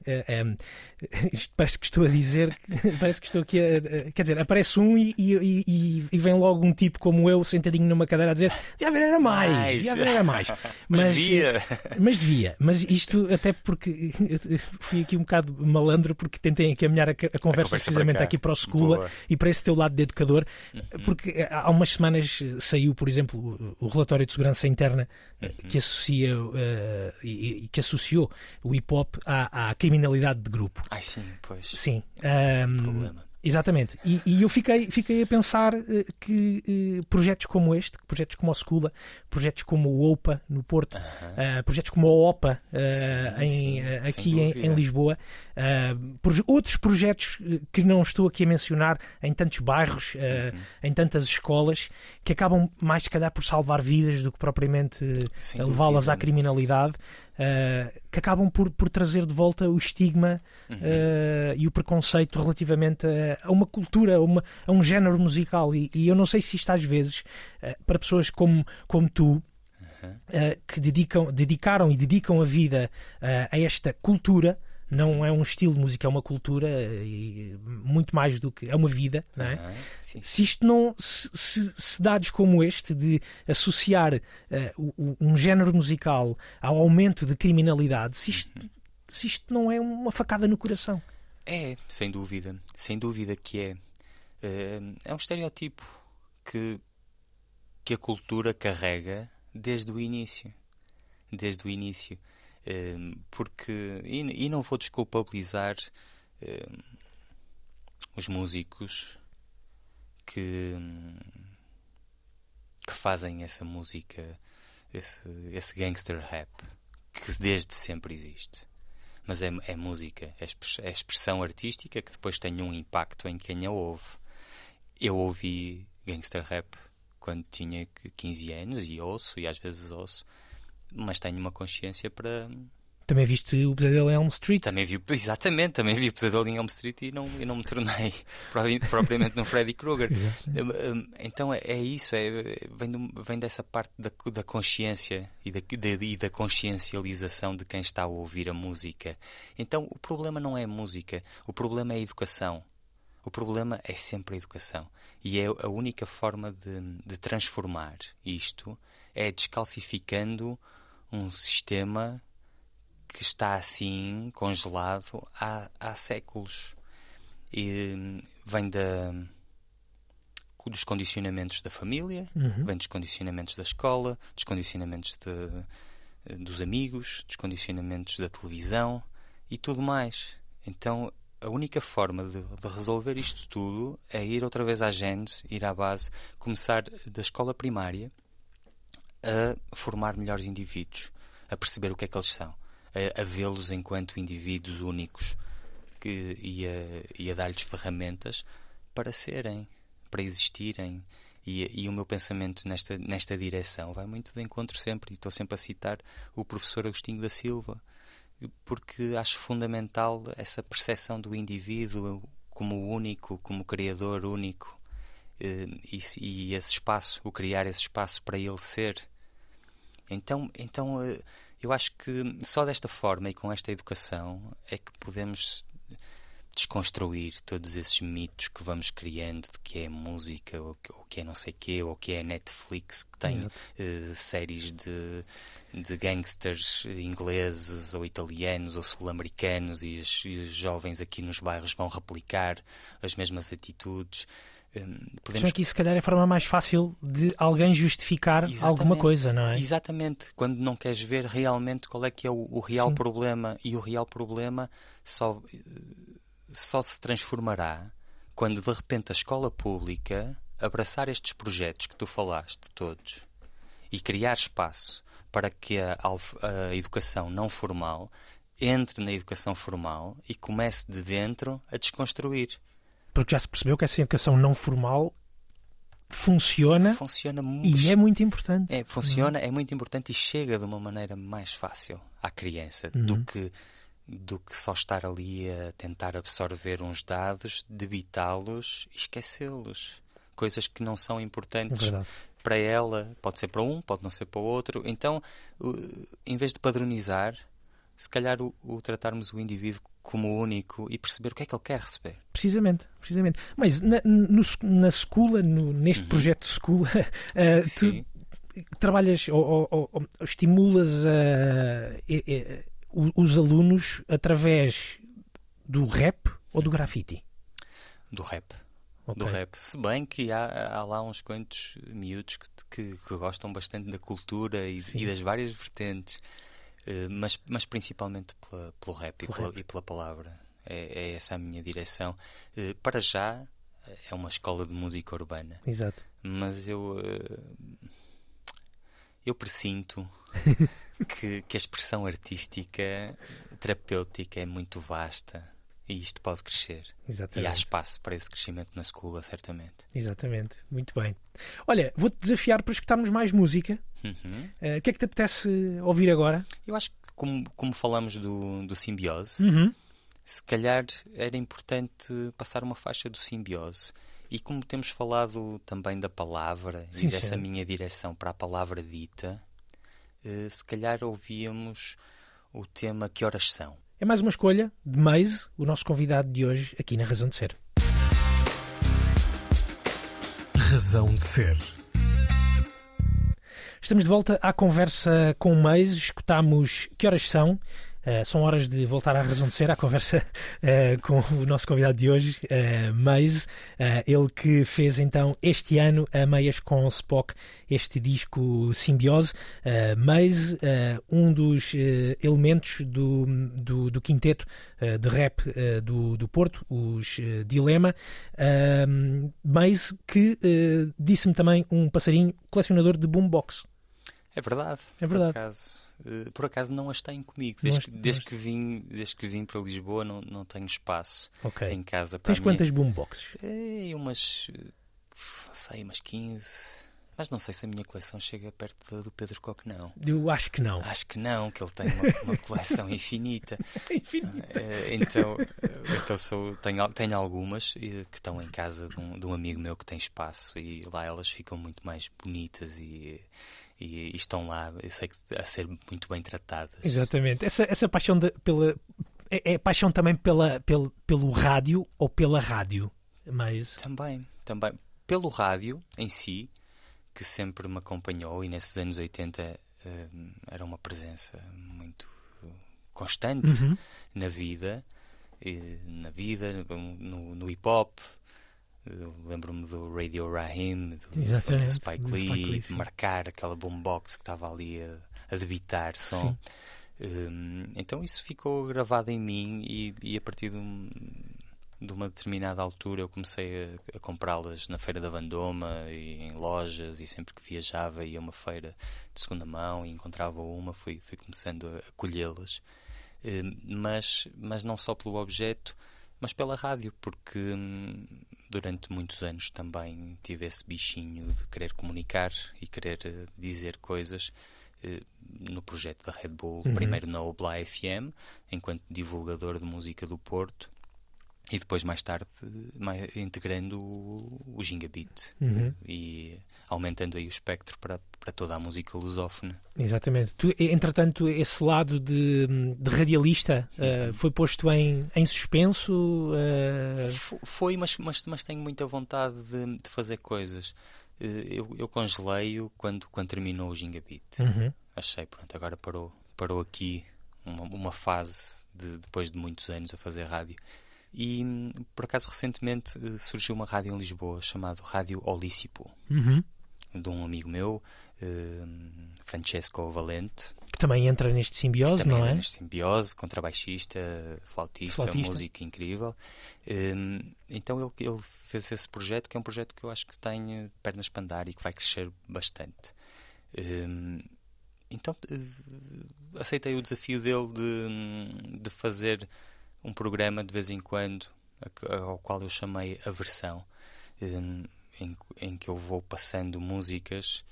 Isto parece que estou a dizer, parece que estou aqui a. Quer dizer, aparece um e, e, e, vem logo um tipo como eu, sentadinho numa cadeira, a dizer devia haver era mais, mais. devia haver era mais. Mas, mas devia. Mas devia. Mas isto, até porque fui aqui um bocado malandro, porque tentei encaminhar a, a, conversa, a conversa precisamente aqui para o Secula e para esse teu lado de educador, uhum. porque há umas semanas saiu, por exemplo, o relatório de segurança interna uhum. que associa uh, e, que associou o hip hop à, à criminalidade de grupo. Ai sim, pois. Sim. Um, Problema. Exatamente. E, e, eu fiquei, fiquei a pensar uh, que uh, projetos como este, projetos como a Scula, projetos como o OPA no Porto, uh -huh. projetos como a OPA sim, em, sim, aqui em, em, Lisboa, proje outros projetos que não estou aqui a mencionar em tantos bairros, -huh. Uhum. em tantas escolas, que acabam mais se calhar por salvar vidas do que propriamente levá-las à criminalidade uh, que acabam por, por trazer de volta o estigma uhum. uh, e o preconceito relativamente a, a uma cultura, a, uma, a, um género musical. E, e, eu não sei se isto às vezes, uh, para pessoas como, como tu, Uh, que dedicam, dedicaram e dedicam a vida a esta cultura, não é um estilo de música, é uma cultura e muito mais do que é uma vida, não é? Uhum, se isto não se, se, se, dados como este de associar uh, um género musical ao aumento de criminalidade, se isto, uhum. se isto não é uma facada no coração. É, sem dúvida, sem dúvida que é. Eh, é um estereótipo que, que a cultura carrega desde o início. Desde o início. Ehm, porque e, e não vou desculpabilizar ehm, os músicos que que fazem essa música esse, esse gangster rap que desde sempre existe. Mas é, é música é, é expressão artística que depois tem um impacto em quem a ouve. Eu ouvi gangster rap quando tinha 15 anos e ouço e às vezes ouço mas tenho uma consciência para. Também viste o Pesadelo em Elm Street? Também vi, exatamente, também vi o Pesadelo em Elm Street e não, e não me tornei propriamente no Freddy Krueger. Hum, hum, então é, é isso, é, vem, do, vem dessa parte da, da consciência e da, de, e da consciencialização de quem está a ouvir a música. Então o problema não é a música, o problema é a educação. O problema é sempre a educação. E é a única forma de, de transformar isto é descalcificando um sistema que está assim congelado há, há séculos e hum, vem da dos condicionamentos da família, uhum. vem dos condicionamentos da escola, dos condicionamentos de, dos amigos, dos condicionamentos da televisão e tudo mais. Então a única forma de, de, resolver isto tudo é ir outra vez à gênese, ir à base, começar da escola primária a formar melhores indivíduos, a perceber o que é que eles são, a, a vê-los enquanto indivíduos únicos que, e a, a dar-lhes ferramentas para serem, para existirem. E, e, o meu pensamento nesta, nesta direção vai muito de encontro sempre, e estou sempre a citar o professor Agostinho da Silva, porque acho fundamental essa percepção do indivíduo como único, como criador único, e, e esse espaço, o criar esse espaço para ele ser. Então, então eh, eu acho que só desta forma e com esta educação é que podemos desconstruir todos esses mitos que vamos criando de que é música ou que, ou que é não sei quê ou que é Netflix que tem uh, séries de, de gangsters ingleses ou italianos ou sul-americanos e, e, os jovens aqui nos bairros vão replicar as mesmas atitudes Podemos... que isso, se calhar, é a forma mais fácil de alguém justificar Exatamente. alguma coisa, não é? Exatamente. Quando não queres ver realmente qual é que é o, o real Sim. problema e o real problema só, só se transformará quando de repente a escola pública abraçar estes projetos que tu falaste todos e criar espaço para que a, a educação não formal entre na educação formal e comece de dentro a desconstruir. Porque já se percebeu que essa educação não formal funciona, funciona e é muito importante. É, funciona, é muito importante e chega de uma maneira mais fácil à criança uhum. do que do que só estar ali a tentar absorver uns dados, debitá-los e esquecê-los. Coisas que não são importantes é para ela, pode ser para um, pode não ser para o outro. Então, em vez de padronizar, se calhar o, o tratarmos o indivíduo como único e perceber o que é que ele quer receber. Precisamente, precisamente. Mas na, no, na Secula, no, neste uhum. projeto Secula, uh, tu trabalhas ou, ou, ou estimulas uh, uh, os alunos através do rap ou do grafite? Do rap. Okay. Do rap. Se bem que há, há lá uns quantos miúdos que, que, que gostam bastante da cultura e, e das várias vertentes. Eh, mas, mas principalmente pela, pelo rap, e, pela, e pela palavra. É, é, essa a minha direção. Uh, para já é uma escola de música urbana. Exato. Mas eu uh, eu presinto que, que a expressão artística terapêutica é muito vasta e isto pode crescer. Exatamente. E há espaço para esse crescimento na escola, certamente. Exatamente. Muito bem. Olha, vou-te desafiar para escutarmos mais música. Uhum. Uh, o que é que te apetece ouvir agora? Eu acho que, como, como falamos do, do simbiose, uhum. se calhar era importante passar uma faixa do simbiose. E como temos falado também da palavra Sim, e dessa sim. minha direção para a palavra dita, uh, se calhar ouvíamos o tema Que Horas São. É mais uma escolha de Maze, o nosso convidado de hoje aqui na Razão de Ser. Razão de Ser. Estamos de volta à conversa com o Maze. Escutamos que horas são Uh, são horas de voltar à razão de ser, à conversa uh, com o nosso convidado de hoje, uh, Maze, ele que fez então este ano a meias com Spock este disco Simbiose. Maze, um dos elementos do, do, do quinteto de rap do, do Porto, os Dilema. Maze que disse-me também um passarinho colecionador de boombox. É verdade. É verdade. Por acaso, eh, por acaso não as tenho comigo. Desde, que, desde que, vim, desde que vim para Lisboa não, não tenho espaço okay. em casa para Tens quantas boomboxes? É, umas. sei, umas 15. Mas não sei se a minha coleção chega perto do Pedro Coque, não. Eu acho que não. Acho que não, que ele tem uma, uma coleção infinita. infinita. Então, então sou, tenho, tenho algumas que estão em casa de um, de um amigo meu que tem espaço e lá elas ficam muito mais bonitas e e, e, estão lá, eu sei que a ser muito bem tratadas. Exatamente. Essa, essa paixão de, pela. É, é, paixão também pela, pelo, pelo rádio ou pela rádio? Mas... Também, também. Pelo rádio em si, que sempre me acompanhou e nesses anos 80 uh, eh, era uma presença muito constante uhum. na vida, na vida, no, no hip hop, Lembro-me do Radio Rahim, do, do Spike, Lee, Spike Lee de marcar aquela boombox que estava ali a, a debitar som. Um, então isso ficou gravado em mim e, e a partir de, um, de, uma determinada altura eu comecei a, a comprá-las na Feira da Vandoma e em lojas e sempre que viajava ia a uma feira de segunda mão e encontrava uma, fui, fui começando a, a colhê-las. Um, mas, mas não só pelo objeto, mas pela rádio, porque hum, durante muitos anos também tive esse bichinho de querer comunicar e querer eh, dizer coisas eh, no projeto da Red Bull, uhum. primeiro na Obla FM, enquanto divulgador de música do Porto, e depois mais tarde mais, integrando o, o Gingabit uhum. e aumentando aí o espectro para, para toda a música lusófona. Exatamente. Tu, entretanto, esse lado de, de radialista uh, foi posto em, em suspenso? Uh... Foi, mas, mas, mas tenho muita vontade de, de fazer coisas. Uh, eu, eu congelei-o quando, quando terminou o Gingabit. Uhum. Achei, pronto, agora parou, parou aqui uma, uma fase de, depois de muitos anos a fazer rádio E por acaso recentemente eh, surgiu uma rádio em Lisboa chamada Rádio Olícipo, Uhum. de um amigo meu, eh, Francesco Valente, Que também entra neste simbiose, também não é? neste simbiose, contrabaixista, flautista, Flautista. músico incrível. Hum, então ele, ele fez esse projeto, que é um projeto que eu acho que tem eh, pernas para andar e que vai crescer bastante. Hum, então eh, aceitei o desafio dele de, de fazer um programa de vez em quando, ao qual eu chamei a versão, hum, em, em que eu vou passando músicas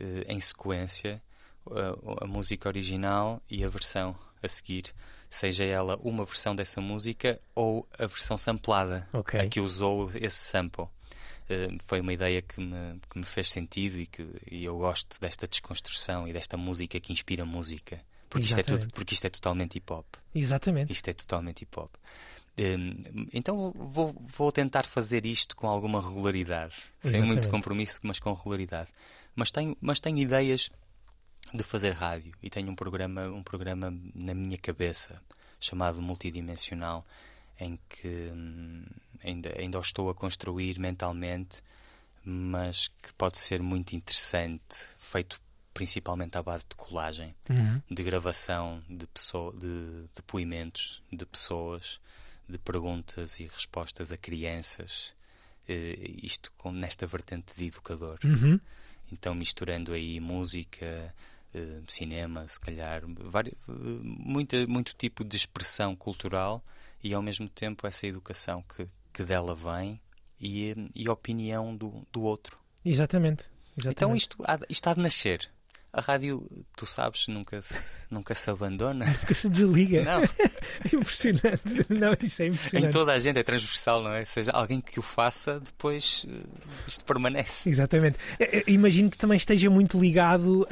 eh, em sequência, a, a música original e a versão a seguir, seja ela uma versão dessa música ou a versão samplada, Ok. a que usou esse sample. Eh, foi uma ideia que me, que me fez sentido e que e eu gosto desta desconstrução e desta música que inspira música. Porque isto, é tudo, Exatamente. porque isto é totalmente hip hop. Exatamente. Isto é totalmente hip hop. Hum, Então vou, vou tentar fazer isto com alguma regularidade, sem muito Exatamente. compromisso, mas com regularidade. Mas tenho, mas tenho ideias de fazer rádio e tenho um programa, um programa na minha cabeça chamado Multidimensional, em que hum, ainda, ainda o estou a construir mentalmente, mas que pode ser muito interessante, feito principalmente à base de colagem Uhum. de gravação de, pessoa, de depoimentos de pessoas, de perguntas e respostas a crianças, eh, isto com, nesta vertente de educador. Uhum. Então, misturando aí música, eh, cinema, se calhar, vários, eh, muita, muito tipo de expressão cultural e ao mesmo tempo essa educação que, que dela vem e, e a opinião do, do outro. Exatamente. Então Exatamente. isto há, isto há de nascer. A rádio, tu sabes, nunca se, nunca se abandona. Porque se desliga. Não, É impressionante. Não, isso é em impressionante. toda a gente é transversal, não é? Seja alguém que o faça, depois eh, isto permanece. Exatamente. Eh, eh, Imagino que também esteja muito ligado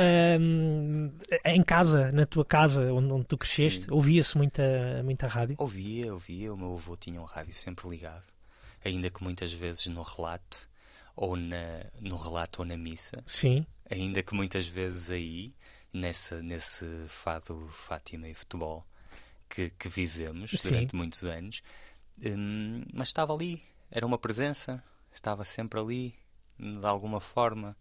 hum, em casa, na tua casa, onde, onde tu cresceste. Ouvia-se muita, muita rádio. Ouvia, ouvia. O meu avô tinha um rádio sempre ligado, ainda que muitas vezes no relato, ou na, no relato ou na missa, Sim. Ainda que muitas vezes aí, nessa, nesse fado, Fátima e futebol que, que vivemos Sim. durante muitos anos, hum, mas estava ali, era uma presença, estava sempre ali, de alguma forma.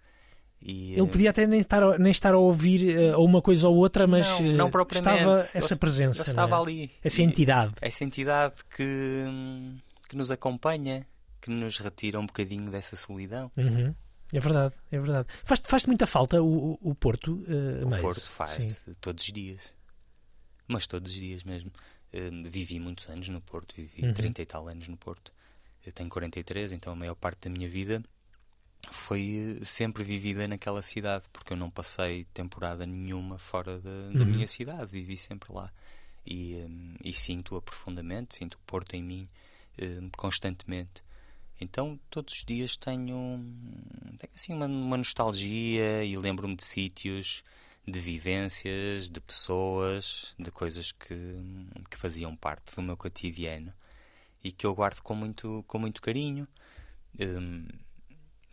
E, Ele podia até nem estar, a- nem estar a ouvir ou uma coisa ou outra, mas não, eh, não propriamente. estava essa presença. ele estava é? ali. Essa E- entidade. essa entidade que, hum, que nos acompanha, que nos retira um bocadinho dessa solidão. Uhum. É verdade, é verdade. Faz-te faz muita falta o, o- o Porto, eh, O Meis? Porto faz todos os dias. Mas todos os dias mesmo. Hum, vivi muitos anos no Porto, vivi Uhum. 30 e tal anos no Porto. Eu tenho 43, então a maior parte da minha vida foi eh, sempre vivida naquela cidade, porque eu não passei temporada nenhuma fora da, da Uhum. minha cidade, vivi sempre lá. E, hum, e sinto-a profundamente, sinto o Porto em mim hum, constantemente. Então, todos os dias tenho, tenho assim uma, uma nostalgia e lembro-me de sítios, de vivências, de pessoas, de coisas que, que faziam parte do meu cotidiano e que eu guardo com muito, com muito carinho. Hum,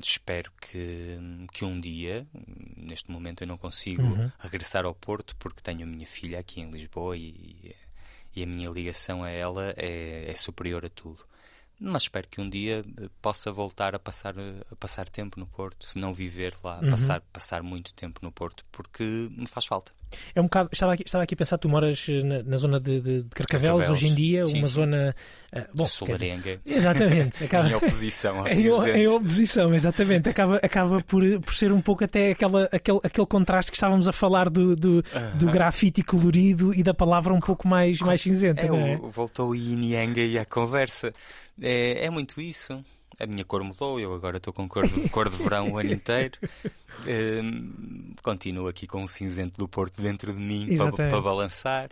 espero que, que um dia, neste momento eu não consigo Uhum. regressar ao Porto porque tenho a minha filha aqui em Lisboa e, e a minha ligação a ela é, é superior a tudo. Mas espero que um dia eh, possa voltar a passar, eh, a passar tempo no Porto, se não viver lá, Uhum. passar, passar muito tempo no Porto, porque me faz falta. É um bocado, estava, aqui, estava aqui a pensar, tu moras eh, na, na zona de, de, de Carcavelos, Carcavelos. hoje em dia, Sim, uma sim. zona. eh, bom, quer dizer, Solarenga, exatamente. Acaba, em oposição ao em, o- cinzento. em oposição, exatamente. Acaba, acaba por, por ser um pouco até aquela, aquele, aquele contraste que estávamos a falar do, do, do grafite colorido e da palavra um pouco mais, mais cinzenta, É, é? o- voltou o yin e yang aí à conversa. É, é muito isso. A minha cor mudou, eu agora estou com cor de, cor de verão o ano inteiro. Hum, continuo aqui com o cinzento do Porto dentro de mim para, para balançar.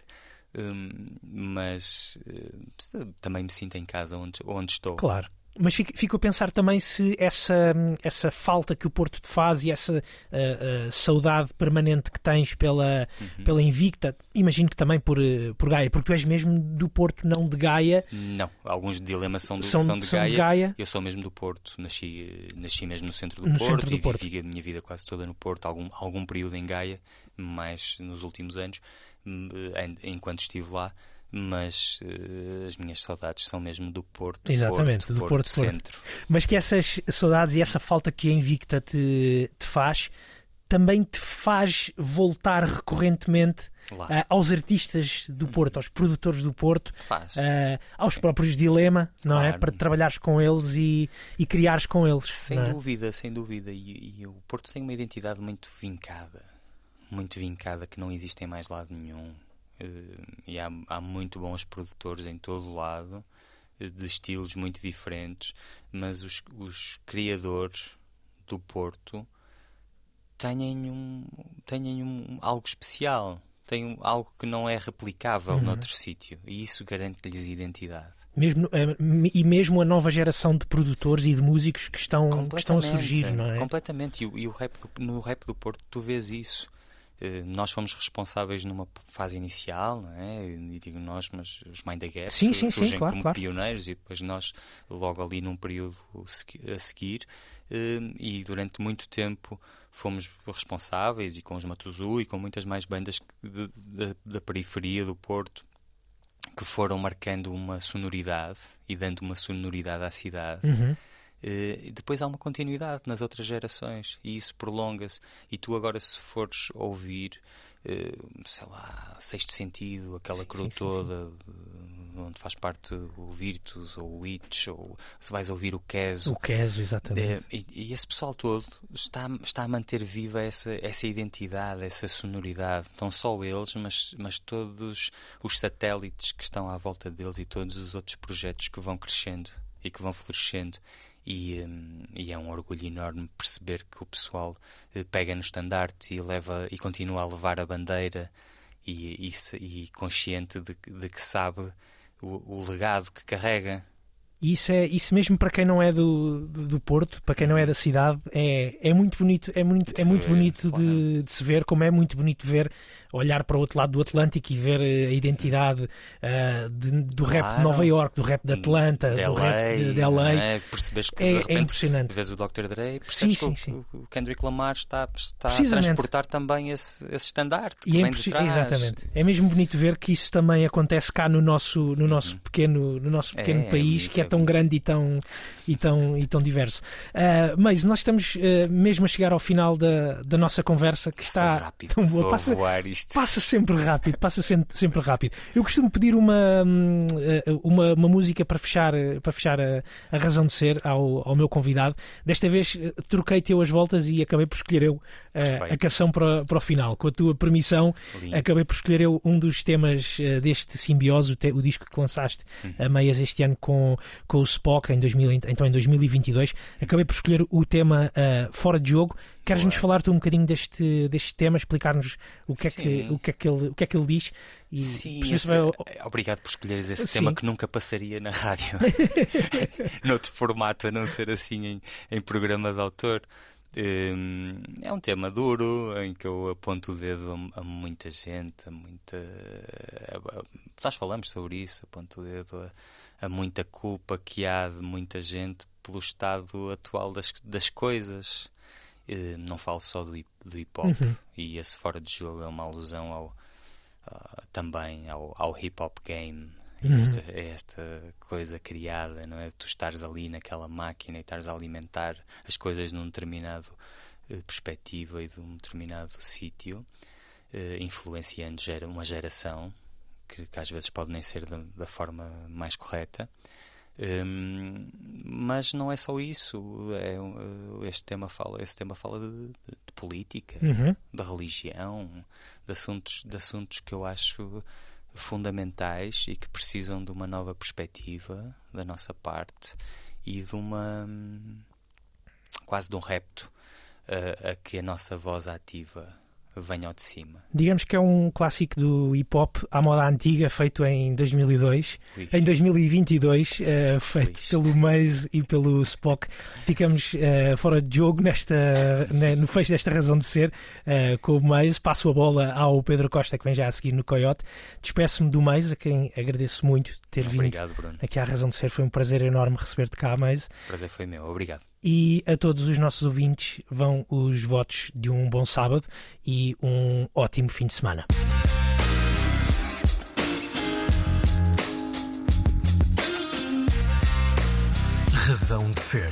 Hum, mas eh, também me sinto em casa onde, onde estou. Claro. Mas fico, fico a pensar também se essa, essa falta que o Porto te faz e essa ah, ah, saudade permanente que tens pela, Uhum. pela Invicta, imagino que também por, por Gaia, porque tu és mesmo do Porto, não de Gaia. Não, alguns dilemas são, do, São- são, de, são de Gaia. Gaia. Eu sou mesmo do Porto, nasci, nasci mesmo no centro do No Porto centro do e Porto. vivi a minha vida quase toda no Porto, algum, algum período em Gaia, mais nos últimos anos, hum, eh, en- enquanto estive lá. Mas uh, as minhas saudades são mesmo do Porto. Exatamente, Porto, do Porto, Porto, Centro. Mas que essas saudades e essa falta que a Invicta te, te faz também te faz voltar recorrentemente uh, aos artistas do Porto, aos produtores do Porto, uh, aos Sim. próprios Dilema, não é? claro. é? Para trabalhares com eles e, e criares com eles. Sem é? dúvida, sem dúvida. E, e, o Porto tem uma identidade muito vincada, muito vincada, que não existe em mais lado nenhum. Uh, e há, há muito bons produtores em todo o lado, de estilos muito diferentes, mas os, os criadores do Porto têm, um, têm um, algo especial, têm algo que não é replicável uhum. noutro sítio e isso garante-lhes identidade. Mesmo, eh, e mesmo a nova geração de produtores e de músicos que estão, que estão a surgir, não é? Completamente. E, e o rap do, no rap do Porto tu vês isso. Eh, nós fomos responsáveis numa fase inicial, não é? e digo nós, mas os Mind the Gap sim, sim, surgem sim, claro, como claro. pioneiros e depois nós, logo ali num período a seguir, eh, e durante muito tempo fomos responsáveis, e com os Matuzu e com muitas mais bandas de, de, da periferia do Porto, que foram marcando uma sonoridade e dando uma sonoridade à cidade. Uhum. Uh, depois há uma continuidade nas outras gerações e isso prolonga-se. E tu agora, se fores ouvir, uh, sei lá, Sexto Sentido, aquela crew toda, onde faz parte o Virtus ou o Itch, ou se vais ouvir o Queso. O Queso, exatamente. É, e, e, esse pessoal todo está, está a manter viva essa, essa identidade, essa sonoridade. Não só eles, mas, mas todos os satélites que estão à volta deles e todos os outros projetos que vão crescendo e que vão florescendo. E, um, e, é um orgulho enorme perceber que o pessoal uh, pega no estandarte e leva e continua a levar a bandeira e, e, e consciente de, de, que sabe o, o legado que carrega. Isso é isso mesmo para quem não é do, do, do Porto, para quem não é da cidade, é, é muito bonito, é muito, é muito bonito de, de, se ver, como é muito bonito ver olhar para o outro lado do Atlântico e ver eh, a identidade uh, de, do claro. rap de Nova York, do rap de Atlanta, de do LA, rap de, de LA. É? Percebes que é, de repente, é impressionante. Vês o Dr. Dre, sim, sim, que sim. o Kendrick Lamar está, está a transportar também esse, esse estandarte que e é de trás. Exatamente. É mesmo bonito ver que isso também acontece cá no nosso, no nosso uhum. pequeno, no nosso pequeno é, país, é que é tão grande e tão, e tão, e tão diverso. Uh, mas nós estamos uh, mesmo a chegar ao final da, da nossa conversa que está rápido, tão boa. Passa, passa sempre rápido, passa sempre, rápido. Eu costumo pedir uma, hum, eh, uma, uma música para fechar, para fechar a, a razão de ser ao, ao meu convidado. Desta vez eh, troquei teu as voltas e acabei por escolher eu a, a canção para, para o final. Com a tua permissão, Lindo. acabei por escolher eu um dos temas deste simbiose, o, te, o disco que lançaste uhum. a meias este ano com, com o Spock, em 2000, então em 2022. Acabei por escolher o tema uh, Fora de Jogo. Queres-nos falar tu um bocadinho deste, deste tema, explicar-nos o que, é que, o, que é que ele, o que é que ele diz? E Sim, esse, vai... obrigado por escolheres esse Sim. tema que nunca passaria na rádio, noutro formato, a não ser assim em, em programa de autor. Hum, é um tema duro em que eu aponto o dedo a, muita gente, a muita. nós falamos sobre isso, aponto o dedo a, a, muita culpa que há de muita gente pelo estado atual das, das coisas. Uh, não falo só do do hip hop uhum. e esse fora de jogo é uma alusão ao, uh, também ao, ao hip hop game uhum. esta, esta coisa criada não é tu estares ali naquela máquina e estares a alimentar as coisas num determinado uh, perspectiva e de um determinado sítio uh, influenciando gera, uma geração que, que, às vezes pode nem ser da, da forma mais correta um, mas não é só isso. É, uh, este tema fala, esse tema fala de, de, de política, uhum. da religião, de assuntos, de assuntos que eu acho fundamentais e que precisam de uma nova perspectiva da nossa parte e de uma quase de um repto a, a que a nossa voz ativa venha ao de cima. Digamos que é um clássico do hip hop à moda antiga, feito em 2002, em 2022, uh, eh, feito pelo Maze e pelo Spock. Ficamos uh, fora de jogo nesta, né, no fecho desta razão de ser uh, com o Maze. Passo a bola ao Pedro Costa, que vem já a seguir no Coyote. Despeço-me do Maze, a quem agradeço muito ter Obrigado, vindo Bruno. aqui à razão de ser. Foi um prazer enorme receber-te cá, Maze. O prazer foi meu. Obrigado e a todos os nossos ouvintes vão os votos de um bom sábado e um ótimo fim de semana. Razão de Ser,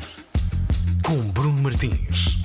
com Bruno Martins.